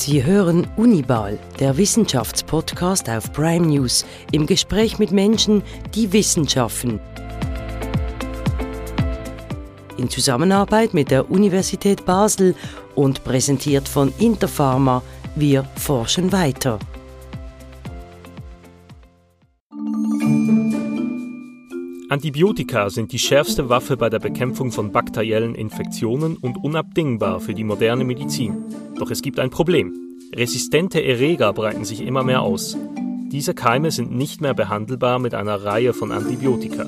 Sie hören Unibal, der Wissenschaftspodcast auf Prime News, im Gespräch mit Menschen, die Wissenschaften. In Zusammenarbeit mit der Universität Basel und präsentiert von Interpharma. Wir forschen weiter. Antibiotika sind die schärfste Waffe bei der Bekämpfung von bakteriellen Infektionen und unabdingbar für die moderne Medizin. Doch es gibt ein Problem. Resistente Erreger breiten sich immer mehr aus. Diese Keime sind nicht mehr behandelbar mit einer Reihe von Antibiotika.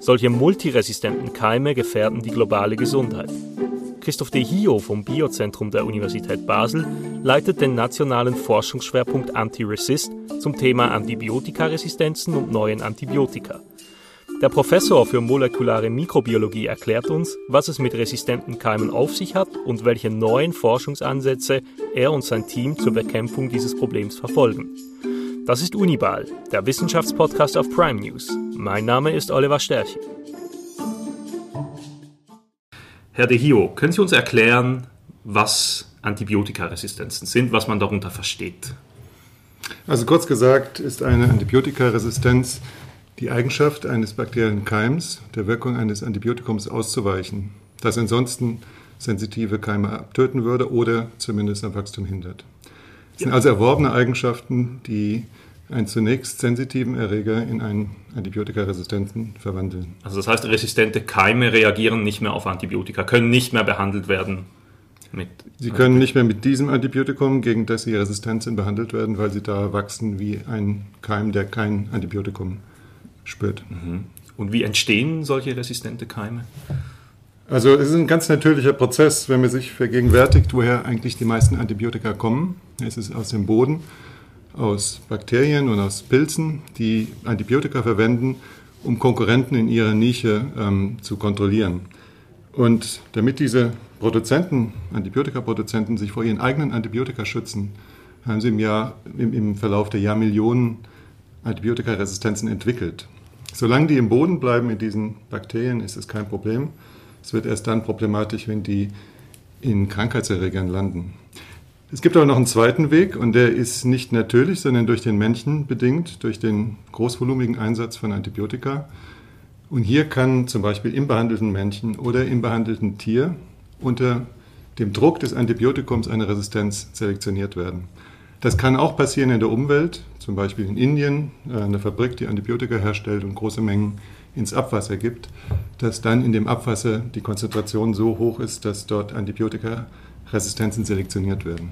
Solche multiresistenten Keime gefährden die globale Gesundheit. Christoph De Hio vom Biozentrum der Universität Basel leitet den nationalen Forschungsschwerpunkt Anti-Resist zum Thema Antibiotikaresistenzen und neuen Antibiotika. Der Professor für molekulare Mikrobiologie erklärt uns, was es mit resistenten Keimen auf sich hat und welche neuen Forschungsansätze er und sein Team zur Bekämpfung dieses Problems verfolgen. Das ist Unibal, der Wissenschaftspodcast auf Prime News. Mein Name ist Oliver Sterchi. Herr De Hio, können Sie uns erklären, was Antibiotikaresistenzen sind, was man darunter versteht? Also kurz gesagt ist eine Antibiotikaresistenz die Eigenschaft eines bakteriellen Keims der Wirkung eines Antibiotikums auszuweichen, das ansonsten sensitive Keime abtöten würde oder zumindest am Wachstum hindert. Das sind also erworbene Eigenschaften, die einen zunächst sensitiven Erreger in einen Antibiotikaresistenten verwandeln. Also das heißt, resistente Keime reagieren nicht mehr auf Antibiotika, können nicht mehr behandelt werden mit. Sie können nicht mehr mit diesem Antibiotikum, gegen das sie resistent sind, behandelt werden, weil sie da wachsen wie ein Keim, der kein Antibiotikum spürt. Mhm. Und wie entstehen solche resistente Keime? Also es ist ein ganz natürlicher Prozess, wenn man sich vergegenwärtigt, woher eigentlich die meisten Antibiotika kommen. Es ist aus dem Boden, aus Bakterien und aus Pilzen, die Antibiotika verwenden, um Konkurrenten in ihrer Nische ähm, zu kontrollieren. Und damit diese Produzenten, Antibiotikaproduzenten, sich vor ihren eigenen Antibiotika schützen, haben sie im, Jahr, im, im Verlauf der Jahrmillionen Antibiotikaresistenzen entwickelt. Solange die im Boden bleiben in diesen Bakterien, ist es kein Problem. Es wird erst dann problematisch, wenn die in Krankheitserregern landen. Es gibt aber noch einen zweiten Weg und der ist nicht natürlich, sondern durch den Menschen bedingt, durch den großvolumigen Einsatz von Antibiotika. Und hier kann zum Beispiel im behandelten Männchen oder im behandelten Tier unter dem Druck des Antibiotikums eine Resistenz selektioniert werden. Das kann auch passieren in der Umwelt, zum Beispiel in Indien, äh, eine Fabrik, die Antibiotika herstellt und große Mengen ins Abwasser gibt, dass dann in dem Abwasser die Konzentration so hoch ist, dass dort Antibiotikaresistenzen selektioniert werden.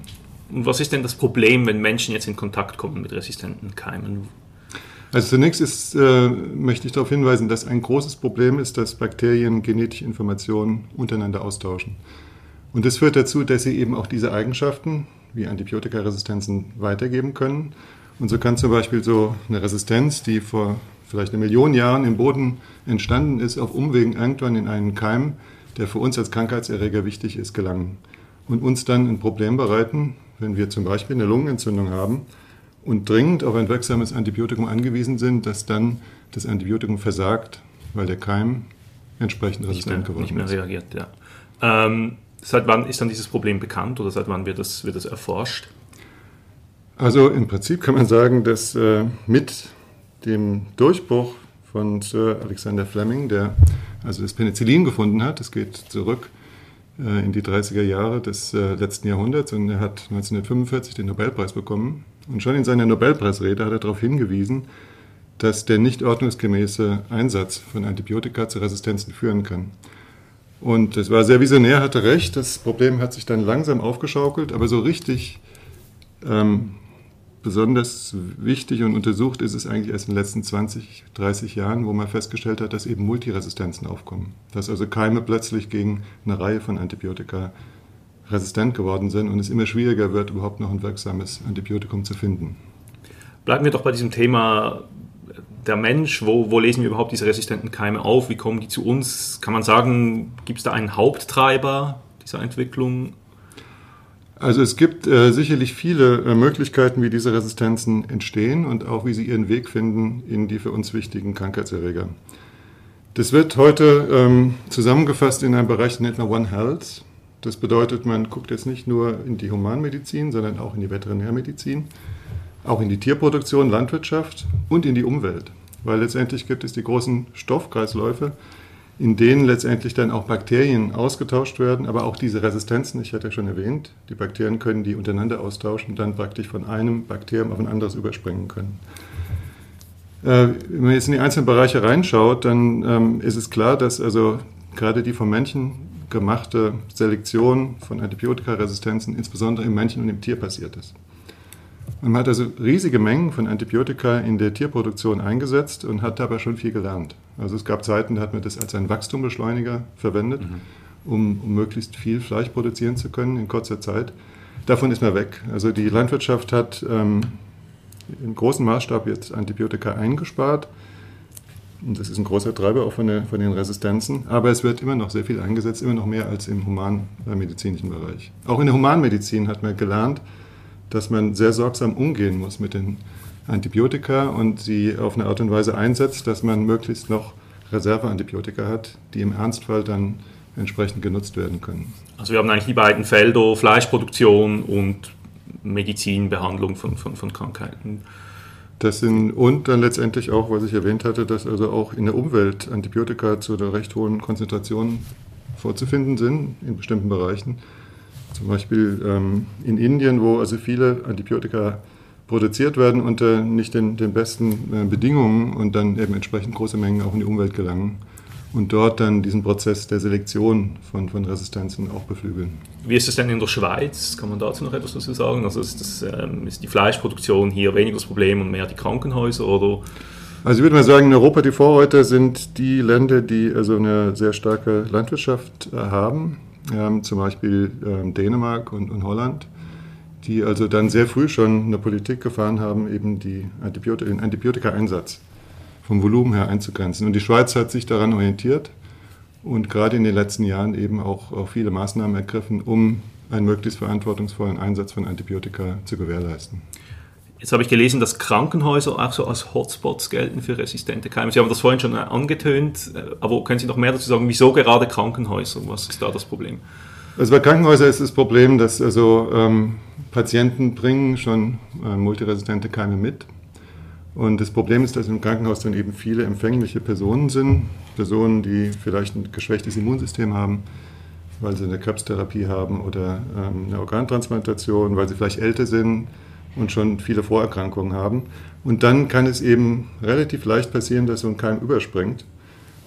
Und was ist denn das Problem, wenn Menschen jetzt in Kontakt kommen mit resistenten Keimen? Also zunächst ist, äh, möchte ich darauf hinweisen, dass ein großes Problem ist, dass Bakterien genetische Informationen untereinander austauschen. Und das führt dazu, dass sie eben auch diese Eigenschaften wie Antibiotikaresistenzen weitergeben können und so kann zum Beispiel so eine Resistenz, die vor vielleicht eine Million Jahren im Boden entstanden ist, auf Umwegen irgendwann in einen Keim, der für uns als Krankheitserreger wichtig ist, gelangen. Und uns dann ein Problem bereiten, wenn wir zum Beispiel eine Lungenentzündung haben und dringend auf ein wirksames Antibiotikum angewiesen sind, dass dann das Antibiotikum versagt, weil der Keim entsprechend resistent geworden ist. Nicht mehr reagiert, ja. Ähm, seit wann ist dann dieses Problem bekannt oder seit wann wird das, wird das erforscht? Also im Prinzip kann man sagen, dass äh, mit dem Durchbruch von Sir Alexander Fleming, der also das Penicillin gefunden hat, das geht zurück äh, in die 30er Jahre des äh, letzten Jahrhunderts und er hat 1945 den Nobelpreis bekommen. Und schon in seiner Nobelpreisrede hat er darauf hingewiesen, dass der nicht ordnungsgemäße Einsatz von Antibiotika zu Resistenzen führen kann. Und es war sehr visionär, hatte recht. Das Problem hat sich dann langsam aufgeschaukelt, aber so richtig ähm, besonders wichtig und untersucht ist es eigentlich erst in den letzten 20, 30 Jahren, wo man festgestellt hat, dass eben Multiresistenzen aufkommen. Dass also Keime plötzlich gegen eine Reihe von Antibiotika resistent geworden sind und es immer schwieriger wird, überhaupt noch ein wirksames Antibiotikum zu finden. Bleiben wir doch bei diesem Thema der Mensch, wo, wo lesen wir überhaupt diese resistenten Keime auf? Wie kommen die zu uns? Kann man sagen, gibt es da einen Haupttreiber dieser Entwicklung? Also es gibt äh, sicherlich viele äh, Möglichkeiten, wie diese Resistenzen entstehen und auch wie sie ihren Weg finden in die für uns wichtigen Krankheitserreger. Das wird heute ähm, zusammengefasst in einem Bereich, den nennt man One Health. Das bedeutet, man guckt jetzt nicht nur in die Humanmedizin, sondern auch in die Veterinärmedizin, auch in die Tierproduktion, Landwirtschaft und in die Umwelt. Weil letztendlich gibt es die großen Stoffkreisläufe, in denen letztendlich dann auch Bakterien ausgetauscht werden, aber auch diese Resistenzen, ich hatte ja schon erwähnt, die Bakterien können die untereinander austauschen und dann praktisch von einem Bakterium auf ein anderes überspringen können. Äh, wenn man jetzt in die einzelnen Bereiche reinschaut, dann ähm, ist es klar, dass also gerade die vom Menschen gemachte Selektion von Antibiotikaresistenzen insbesondere im Männchen und im Tier passiert ist. Man hat also riesige Mengen von Antibiotika in der Tierproduktion eingesetzt und hat dabei schon viel gelernt. Also es gab Zeiten, da hat man das als einen Wachstumbeschleuniger verwendet, mhm. um, um, möglichst viel Fleisch produzieren zu können in kurzer Zeit. Davon ist man weg. Also die Landwirtschaft hat ähm, in großem Maßstab jetzt Antibiotika eingespart. Und das ist ein großer Treiber auch von, der, von, den Resistenzen. Aber es wird immer noch sehr viel eingesetzt, immer noch mehr als im humanmedizinischen Bereich. Auch in der Humanmedizin hat man gelernt, dass man sehr sorgsam umgehen muss mit den Antibiotika und sie auf eine Art und Weise einsetzt, dass man möglichst noch Reserveantibiotika hat, die im Ernstfall dann entsprechend genutzt werden können. Also wir haben eigentlich die beiden Felder, Fleischproduktion und Medizinbehandlung von, von, von Krankheiten. Das sind, und dann letztendlich auch, was ich erwähnt hatte, dass also auch in der Umwelt Antibiotika zu einer recht hohen Konzentration vorzufinden sind in bestimmten Bereichen. Zum Beispiel ähm, in Indien, wo also viele Antibiotika produziert werden unter nicht den, den besten äh, Bedingungen und dann eben entsprechend große Mengen auch in die Umwelt gelangen und dort dann diesen Prozess der Selektion von, von Resistenzen auch beflügeln. Wie ist es denn in der Schweiz? Kann man dazu noch etwas dazu sagen? Also ist, das, ähm, ist die Fleischproduktion hier weniger das Problem und mehr die Krankenhäuser oder? Also ich würde mal sagen, in Europa die Vorreiter sind die Länder, die also eine sehr starke Landwirtschaft äh, haben ähm, zum Beispiel ähm, Dänemark und, und, Holland, die also dann sehr früh schon eine Politik gefahren haben, eben die Antibiotika, den Antibiotika-Einsatz vom Volumen her einzugrenzen. Und die Schweiz hat sich daran orientiert und gerade in den letzten Jahren eben auch, auch viele Maßnahmen ergriffen, um einen möglichst verantwortungsvollen Einsatz von Antibiotika zu gewährleisten. Jetzt habe ich gelesen, dass Krankenhäuser auch so als Hotspots gelten für resistente Keime. Sie haben das vorhin schon angetönt, äh, aber können Sie noch mehr dazu sagen, wieso gerade Krankenhäuser? Was ist da das Problem? Also bei Krankenhäusern ist das Problem, dass also ähm, Patienten bringen schon äh, multiresistente Keime mit. Und das Problem ist, dass im Krankenhaus dann eben viele empfängliche Personen sind. Personen, die vielleicht ein geschwächtes Immunsystem haben, weil sie eine Krebstherapie haben oder ähm, eine Organtransplantation, weil sie vielleicht älter sind, und schon viele Vorerkrankungen haben. Und dann kann es eben relativ leicht passieren, dass so ein Keim überspringt.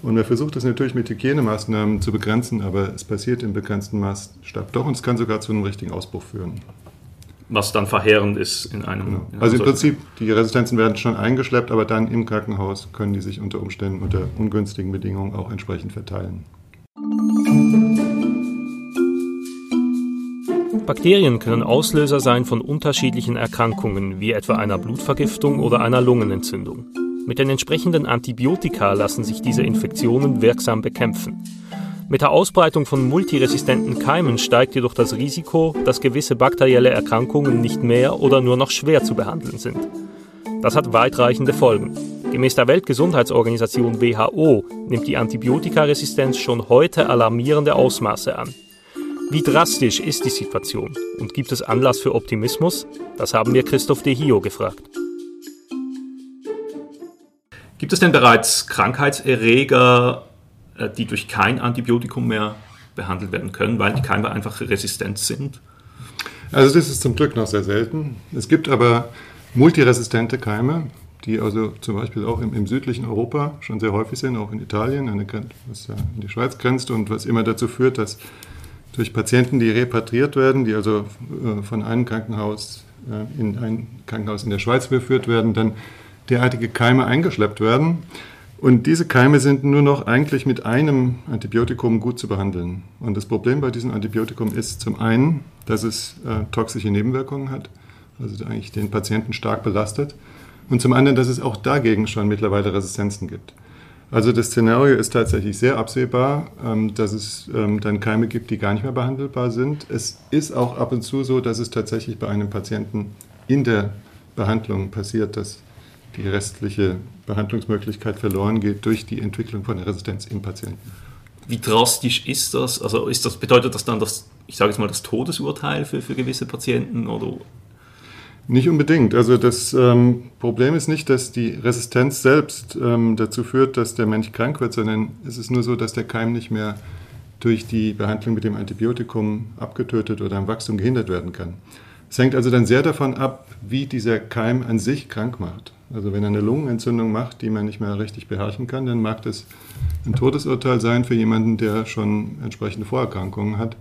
Und man versucht das natürlich mit Hygienemaßnahmen zu begrenzen, aber es passiert im begrenzten Maßstab doch und es kann sogar zu einem richtigen Ausbruch führen. Was dann verheerend ist in einem. Genau. Also im Prinzip, die Resistenzen werden schon eingeschleppt, aber dann im Krankenhaus können die sich unter Umständen unter ungünstigen Bedingungen auch entsprechend verteilen. Bakterien können Auslöser sein von unterschiedlichen Erkrankungen, wie etwa einer Blutvergiftung oder einer Lungenentzündung. Mit den entsprechenden Antibiotika lassen sich diese Infektionen wirksam bekämpfen. Mit der Ausbreitung von multiresistenten Keimen steigt jedoch das Risiko, dass gewisse bakterielle Erkrankungen nicht mehr oder nur noch schwer zu behandeln sind. Das hat weitreichende Folgen. Gemäß der Weltgesundheitsorganisation WHO nimmt die Antibiotikaresistenz schon heute alarmierende Ausmaße an. Wie drastisch ist die Situation und gibt es Anlass für Optimismus? Das haben wir Christoph De Hio gefragt. Gibt es denn bereits Krankheitserreger, äh, die durch kein Antibiotikum mehr behandelt werden können, weil die Keime einfach resistent sind? Also das ist zum Glück noch sehr selten. Es gibt aber multiresistente Keime, die also zum Beispiel auch im, im, südlichen Europa schon sehr häufig sind, auch in Italien, eine, was ja in die Schweiz grenzt und was immer dazu führt, dass durch Patienten, die repatriiert werden, die also äh, von einem Krankenhaus äh, in ein Krankenhaus in der Schweiz überführt werden, dann derartige Keime eingeschleppt werden. Und diese Keime sind nur noch eigentlich mit einem Antibiotikum gut zu behandeln. Und das Problem bei diesem Antibiotikum ist zum einen, dass es äh, toxische Nebenwirkungen hat, also eigentlich den Patienten stark belastet. Und zum anderen, dass es auch dagegen schon mittlerweile Resistenzen gibt. Also das Szenario ist tatsächlich sehr absehbar, ähm, dass es ähm, dann Keime gibt, die gar nicht mehr behandelbar sind. Es ist auch ab und zu so, dass es tatsächlich bei einem Patienten in der Behandlung passiert, dass die restliche Behandlungsmöglichkeit verloren geht durch die Entwicklung von Resistenz im Patienten. wie drastisch ist das? Also ist das, bedeutet das dann, dass, ich sage jetzt mal, das Todesurteil für, für gewisse Patienten oder nicht unbedingt. Also das ähm, Problem ist nicht, dass die Resistenz selbst ähm, dazu führt, dass der Mensch krank wird, sondern es ist nur so, dass der Keim nicht mehr durch die Behandlung mit dem Antibiotikum abgetötet oder am Wachstum gehindert werden kann. Es hängt also dann sehr davon ab, wie dieser Keim an sich krank macht. Also wenn er eine Lungenentzündung macht, die man nicht mehr richtig beherrschen kann, dann mag das ein Todesurteil sein für jemanden, der schon entsprechende Vorerkrankungen hat.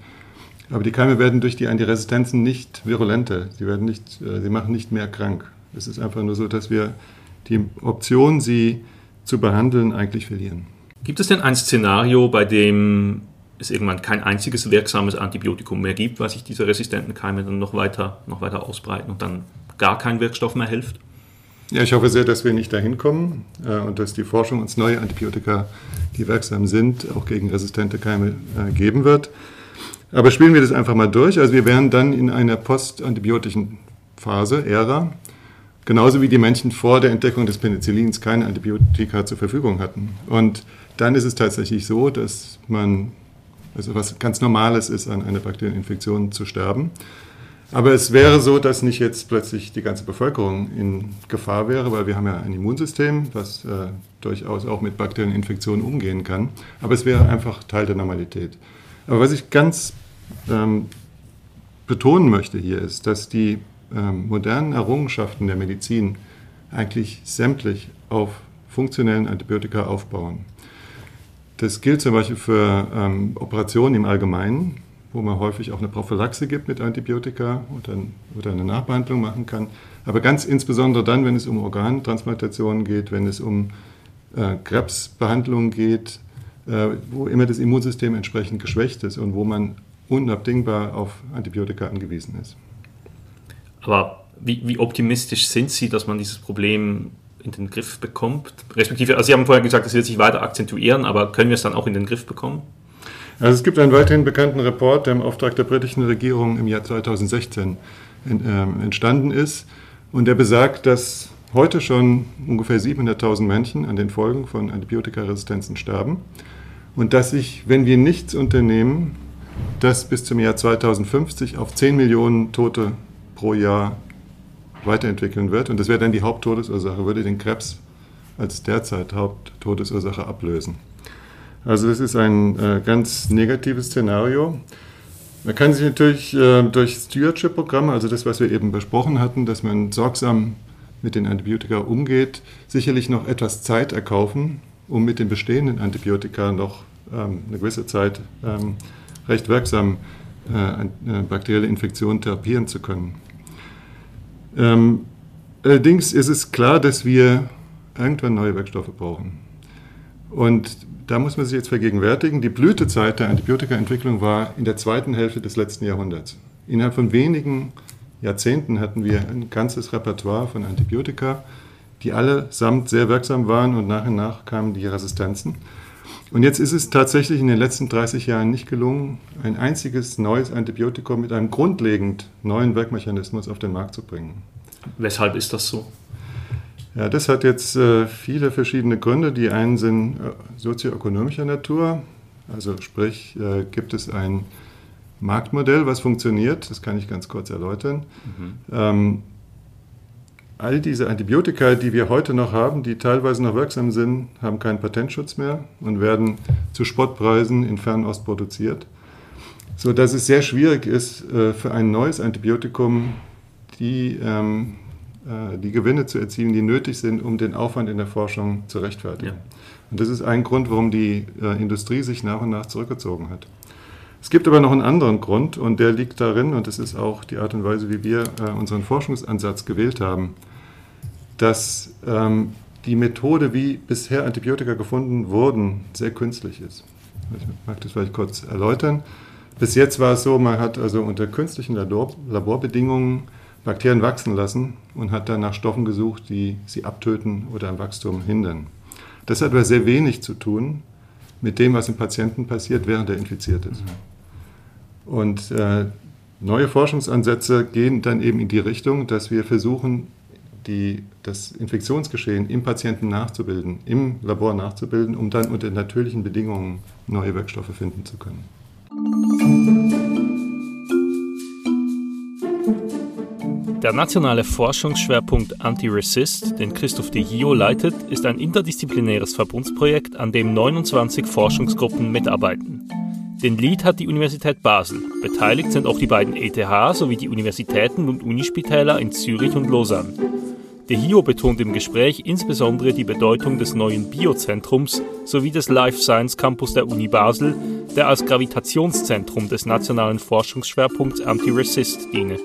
Aber die Keime werden durch die Antiresistenzen nicht virulenter. Sie, werden nicht, äh, sie machen nicht mehr krank. Es ist einfach nur so, dass wir die Option, sie zu behandeln, eigentlich verlieren. Gibt es denn ein Szenario, bei dem es irgendwann kein einziges wirksames Antibiotikum mehr gibt, weil sich diese resistenten Keime dann noch weiter, noch weiter ausbreiten und dann gar kein Wirkstoff mehr hilft? Ja, ich hoffe sehr, dass wir nicht dahin kommen äh, und dass die Forschung uns neue Antibiotika, die wirksam sind, auch gegen resistente Keime äh, geben wird. Aber spielen wir das einfach mal durch. Also wir wären dann in einer postantibiotischen Phase, Ära, genauso wie die Menschen vor der Entdeckung des Penicillins keine Antibiotika zur Verfügung hatten. Und dann ist es tatsächlich so, dass man, also was ganz Normales ist, an einer Bakterieninfektion zu sterben. Aber es wäre so, dass nicht jetzt plötzlich die ganze Bevölkerung in Gefahr wäre, weil wir haben ja ein Immunsystem, was äh, durchaus auch mit Bakterieninfektionen umgehen kann. Aber es wäre einfach Teil der Normalität. Aber was ich ganz ähm, betonen möchte hier ist, dass die ähm, modernen Errungenschaften der Medizin eigentlich sämtlich auf funktionellen Antibiotika aufbauen. Das gilt zum Beispiel für ähm, Operationen im Allgemeinen, wo man häufig auch eine Prophylaxe gibt mit Antibiotika dann, oder eine Nachbehandlung machen kann. Aber ganz insbesondere dann, wenn es um Organtransplantationen geht, wenn es um äh, Krebsbehandlungen geht, wo immer das Immunsystem entsprechend geschwächt ist und wo man unabdingbar auf Antibiotika angewiesen ist. Aber wie, wie, optimistisch sind Sie, dass man dieses Problem in den Griff bekommt? Respektive, also Sie haben vorher gesagt, es wird sich weiter akzentuieren, aber können wir es dann auch in den Griff bekommen? Also es gibt einen weiterhin bekannten Report, der im Auftrag der britischen Regierung im Jahr 2016 in, äh, entstanden ist und der besagt, dass heute schon ungefähr 700.000 Menschen an den Folgen von Antibiotikaresistenzen sterben und dass sich, wenn wir nichts unternehmen, das bis zum Jahr 2050 auf 10 Millionen Tote pro Jahr weiterentwickeln wird. Und das wäre dann die Haupttodesursache, würde den Krebs als derzeit Haupttodesursache ablösen. Also das ist ein äh, ganz negatives Szenario. Man kann sich natürlich äh, durch Stewardship-Programme, also das, was wir eben besprochen hatten, dass man sorgsam mit den Antibiotika umgeht, sicherlich noch etwas Zeit erkaufen, um mit den bestehenden Antibiotika noch ähm, eine gewisse Zeit ähm, recht wirksam äh, äh, bakterielle Infektionen therapieren zu können. Ähm, allerdings ist es klar, dass wir irgendwann neue Wirkstoffe brauchen. Und da muss man sich jetzt vergegenwärtigen, die Blütezeit der Antibiotikaentwicklung war in der zweiten Hälfte des letzten Jahrhunderts. Innerhalb von wenigen Jahrzehnten hatten wir ein ganzes Repertoire von Antibiotika, die allesamt sehr wirksam waren und nach und nach kamen die Resistenzen. Und jetzt ist es tatsächlich in den letzten 30 Jahren nicht gelungen, ein einziges neues Antibiotikum mit einem grundlegend neuen Wirkmechanismus auf den Markt zu bringen. Weshalb ist das so? Ja, das hat jetzt äh, viele verschiedene Gründe. Die einen sind äh, sozioökonomischer Natur, also sprich, äh, gibt es ein Marktmodell, was funktioniert, das kann ich ganz kurz erläutern. Mhm. Ähm, all diese Antibiotika, die wir heute noch haben, die teilweise noch wirksam sind, haben keinen Patentschutz mehr und werden zu Spottpreisen in Fernost produziert, sodass es sehr schwierig ist, äh, für ein neues Antibiotikum die ähm, äh, die Gewinne zu erzielen, die nötig sind, um den Aufwand in der Forschung zu rechtfertigen. Ja. Und das ist ein Grund, warum die äh, Industrie sich nach und nach zurückgezogen hat. Es gibt aber noch einen anderen Grund und der liegt darin, und das ist auch die Art und Weise, wie wir äh, unseren Forschungsansatz gewählt haben, dass ähm, die Methode, wie bisher Antibiotika gefunden wurden, sehr künstlich ist. Ich mag das vielleicht kurz erläutern. Bis jetzt war es so, man hat also unter künstlichen Labor Laborbedingungen Bakterien wachsen lassen und hat dann nach Stoffen gesucht, die sie abtöten oder am Wachstum hindern. Das hat aber sehr wenig zu tun mit dem, was im Patienten passiert, während er infiziert ist. Und äh, neue Forschungsansätze gehen dann eben in die Richtung, dass wir versuchen, die, das Infektionsgeschehen im Patienten nachzubilden, im Labor nachzubilden, um dann unter natürlichen Bedingungen neue Wirkstoffe finden zu können. Der nationale Forschungsschwerpunkt Anti-Resist, den Christoph de Hio leitet, ist ein interdisziplinäres Verbundsprojekt, an dem 29 Forschungsgruppen mitarbeiten. Den Lead hat die Universität Basel. Beteiligt sind auch die beiden ETH sowie die Universitäten und Unispitäler in Zürich und Lausanne. De Hio betont im Gespräch insbesondere die Bedeutung des neuen Biozentrums sowie des Life Science Campus der Uni Basel, der als Gravitationszentrum des nationalen Forschungsschwerpunkts Anti-Resist diene.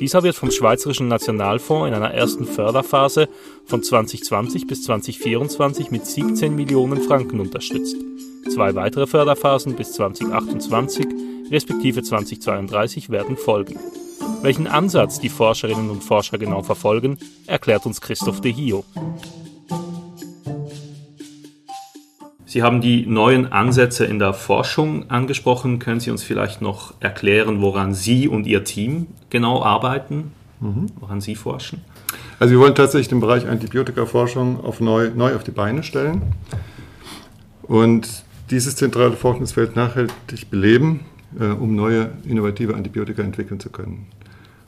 Dieser wird vom Schweizerischen Nationalfonds in einer ersten Förderphase von 2020 bis 2024 mit 17 Millionen Franken unterstützt. Zwei weitere Förderphasen bis 2028 respektive 2032 werden folgen. Welchen Ansatz die Forscherinnen und Forscher genau verfolgen, erklärt uns Christoph de Hio. Sie haben die neuen Ansätze in der Forschung angesprochen. Können Sie uns vielleicht noch erklären, woran Sie und Ihr Team genau arbeiten, mhm. woran Sie forschen? Also wir wollen tatsächlich den Bereich Antibiotikaforschung auf neu, neu auf die Beine stellen und dieses zentrale Forschungsfeld nachhaltig beleben, äh, um neue innovative Antibiotika entwickeln zu können.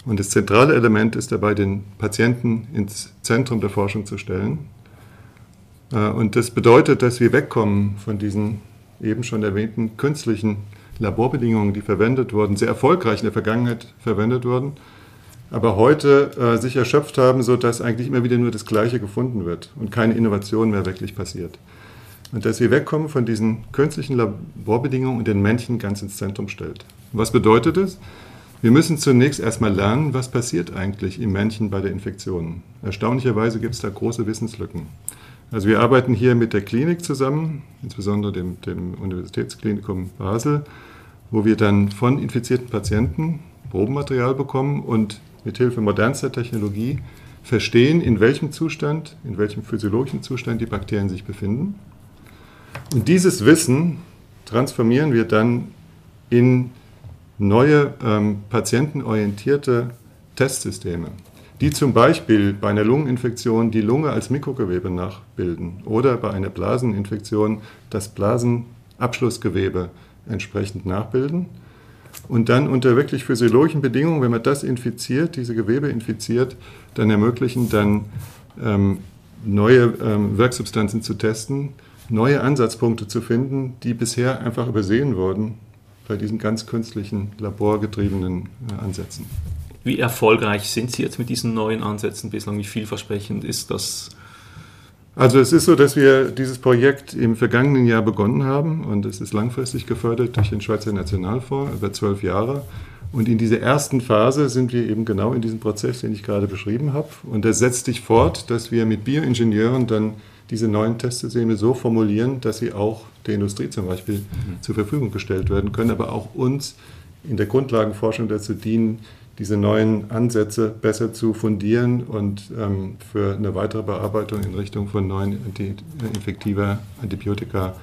Und das zentrale Element ist dabei, den Patienten ins Zentrum der Forschung zu stellen äh, und das bedeutet, dass wir wegkommen von diesen eben schon erwähnten künstlichen Laborbedingungen, die verwendet wurden, sehr erfolgreich in der Vergangenheit verwendet wurden, aber heute äh, sich erschöpft haben, sodass eigentlich immer wieder nur das Gleiche gefunden wird und keine Innovation mehr wirklich passiert. Und dass wir wegkommen von diesen künstlichen Laborbedingungen und den Menschen ganz ins Zentrum stellt. Was bedeutet es? Wir müssen zunächst erstmal lernen, was passiert eigentlich im Menschen bei der Infektion. Erstaunlicherweise gibt es da große Wissenslücken. Also wir arbeiten hier mit der Klinik zusammen, insbesondere dem, dem Universitätsklinikum Basel, wo wir dann von infizierten Patienten Probenmaterial bekommen und mit Hilfe modernster Technologie verstehen, in welchem Zustand, in welchem physiologischen Zustand die Bakterien sich befinden. Und dieses Wissen transformieren wir dann in neue ähm, patientenorientierte Testsysteme die zum Beispiel bei einer Lungeninfektion die Lunge als Mikrogewebe nachbilden oder bei einer Blaseninfektion das Blasenabschlussgewebe entsprechend nachbilden. Und dann unter wirklich physiologischen Bedingungen, wenn man das infiziert, diese Gewebe infiziert, dann ermöglichen dann ähm, neue ähm, Wirksubstanzen zu testen, neue Ansatzpunkte zu finden, die bisher einfach übersehen wurden bei diesen ganz künstlichen, laborgetriebenen äh, Ansätzen. Wie erfolgreich sind Sie jetzt mit diesen neuen Ansätzen bislang? Wie vielversprechend ist das? Also es ist so, dass wir dieses Projekt im vergangenen Jahr begonnen haben und es ist langfristig gefördert durch den Schweizer Nationalfonds über zwölf Jahre. Und in dieser ersten Phase sind wir eben genau in diesem Prozess, den ich gerade beschrieben habe. Und das setzt sich fort, dass wir mit Bioingenieuren dann diese neuen Testsysteme so formulieren, dass sie auch der Industrie zum Beispiel mhm. zur Verfügung gestellt werden können, aber auch uns in der Grundlagenforschung dazu dienen, diese neuen Ansätze besser zu fundieren und ähm, für eine weitere Bearbeitung in Richtung von neuen anti infektiver Antibiotika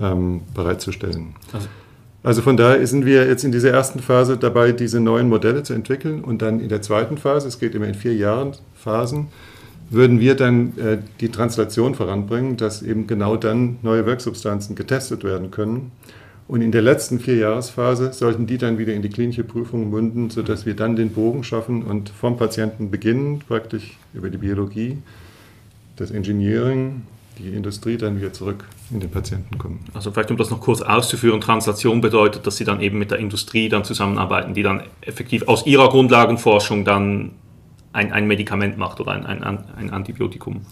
ähm, bereitzustellen. Also, also von daher sind wir jetzt in dieser ersten Phase dabei, diese neuen Modelle zu entwickeln und dann in der zweiten Phase, es geht immer in vier Jahren Phasen, würden wir dann äh, die Translation voranbringen, dass eben genau dann neue Wirksubstanzen getestet werden können und in der letzten Vierjahresphase sollten die dann wieder in die klinische Prüfung münden, sodass wir dann den Bogen schaffen und vom Patienten beginnen, praktisch über die Biologie, das Engineering, die Industrie dann wieder zurück in den Patienten kommen. Also vielleicht um das noch kurz auszuführen, Translation bedeutet, dass Sie dann eben mit der Industrie dann zusammenarbeiten, die dann effektiv aus ihrer Grundlagenforschung dann ein, ein Medikament macht oder ein, ein, ein Antibiotikum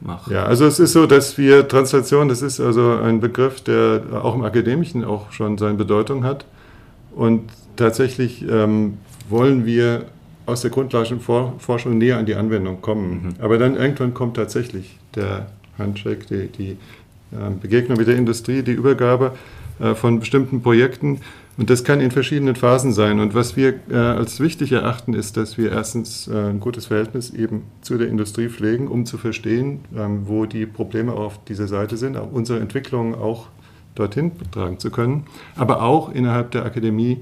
mache. Ja, also es ist so, dass wir Translation, das ist also ein Begriff, der auch im Akademischen auch schon seine Bedeutung hat. Und tatsächlich ähm, wollen wir aus der Grundlagenforschung näher an die Anwendung kommen. Mhm. Aber dann irgendwann kommt tatsächlich der Handshake, die, die äh, Begegnung mit der Industrie, die Übergabe von bestimmten Projekten. Und das kann in verschiedenen Phasen sein. Und was wir äh, als wichtig erachten, ist, dass wir erstens äh, ein gutes Verhältnis eben zu der Industrie pflegen, um zu verstehen, ähm, wo die Probleme auf dieser Seite sind, auch unsere Entwicklung auch dorthin tragen zu können, aber auch innerhalb der Akademie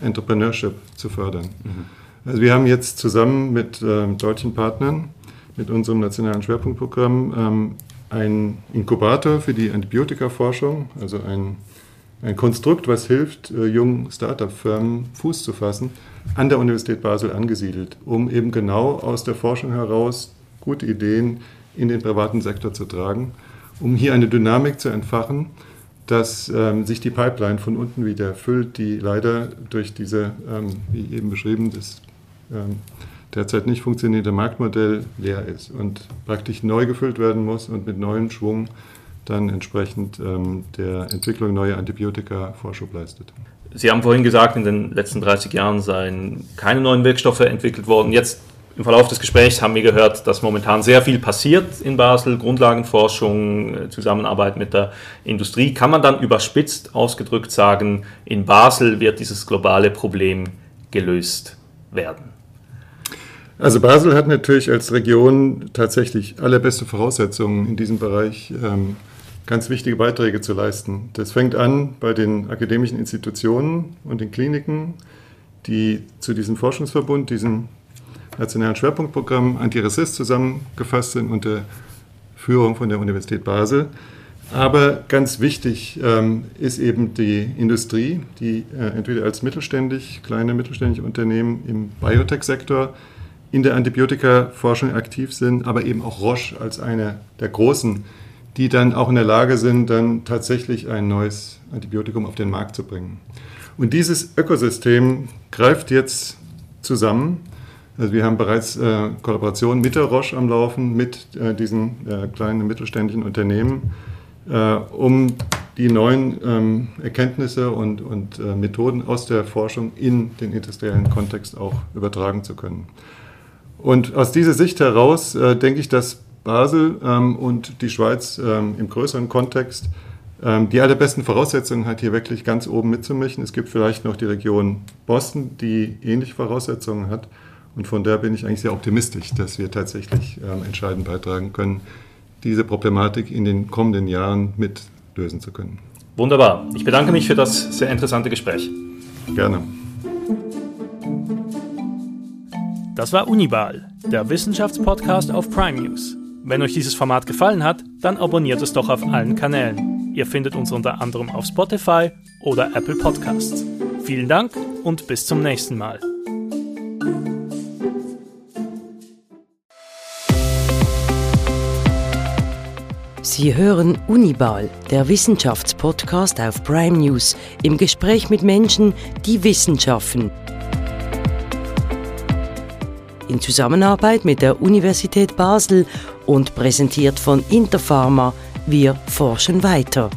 Entrepreneurship zu fördern. Mhm. Also wir haben jetzt zusammen mit äh, deutschen Partnern mit unserem nationalen Schwerpunktprogramm ähm, ein Inkubator für die Antibiotikaforschung, also ein, ein Konstrukt, was hilft, äh, jungen Start-up-Firmen Fuß zu fassen, an der Universität Basel angesiedelt, um eben genau aus der Forschung heraus gute Ideen in den privaten Sektor zu tragen, um hier eine Dynamik zu entfachen, dass ähm, sich die Pipeline von unten wieder füllt, die leider durch diese, ähm, wie eben beschrieben, das ähm, derzeit nicht funktionierende Marktmodell leer ist und praktisch neu gefüllt werden muss und mit neuem Schwung dann entsprechend ähm, der Entwicklung neuer Antibiotika Vorschub leistet. Sie haben vorhin gesagt, in den letzten 30 Jahren seien keine neuen Wirkstoffe entwickelt worden. Jetzt im Verlauf des Gesprächs haben wir gehört, dass momentan sehr viel passiert in Basel, Grundlagenforschung, äh, Zusammenarbeit mit der Industrie. Kann man dann überspitzt ausgedrückt sagen, in Basel wird dieses globale Problem gelöst werden? Also Basel hat natürlich als Region tatsächlich allerbeste Voraussetzungen in diesem Bereich, ähm, ganz wichtige Beiträge zu leisten. Das fängt an bei den akademischen Institutionen und den Kliniken, die zu diesem Forschungsverbund, diesem nationalen Schwerpunktprogramm Anti-Rassist zusammengefasst sind unter Führung von der Universität Basel. Aber ganz wichtig ähm, ist eben die Industrie, die äh, entweder als mittelständig, kleine mittelständische Unternehmen im Biotech-Sektor in der Antibiotikaforschung aktiv sind, aber eben auch Roche als eine der großen, die dann auch in der Lage sind, dann tatsächlich ein neues Antibiotikum auf den Markt zu bringen. Und dieses Ökosystem greift jetzt zusammen also wir haben bereits äh, Kollaborationen mit der Roche am Laufen, mit äh, diesen äh, kleinen und mittelständischen Unternehmen, äh, um die neuen ähm, Erkenntnisse und, und äh, Methoden aus der Forschung in den industriellen Kontext auch übertragen zu können. Und aus dieser Sicht heraus äh, denke ich, dass Basel ähm, und die Schweiz ähm, im größeren Kontext ähm, die allerbesten Voraussetzungen hat, hier wirklich ganz oben mitzumischen. Es gibt vielleicht noch die Region Boston, die ähnliche Voraussetzungen hat. Und von daher bin ich eigentlich sehr optimistisch, dass wir tatsächlich ähm, entscheidend beitragen können, diese Problematik in den kommenden Jahren mit lösen zu können. Wunderbar. Ich bedanke mich für das sehr interessante Gespräch. Gerne. Das war Unibal, der Wissenschaftspodcast auf Prime News. Wenn euch dieses Format gefallen hat, dann abonniert es doch auf allen Kanälen. Ihr findet uns unter anderem auf Spotify oder Apple Podcasts. Vielen Dank und bis zum nächsten Mal. Sie hören Unibal, der Wissenschaftspodcast auf Prime News, im Gespräch mit Menschen, die Wissenschaften. In Zusammenarbeit mit der Universität Basel und präsentiert von Interpharma, wir forschen weiter.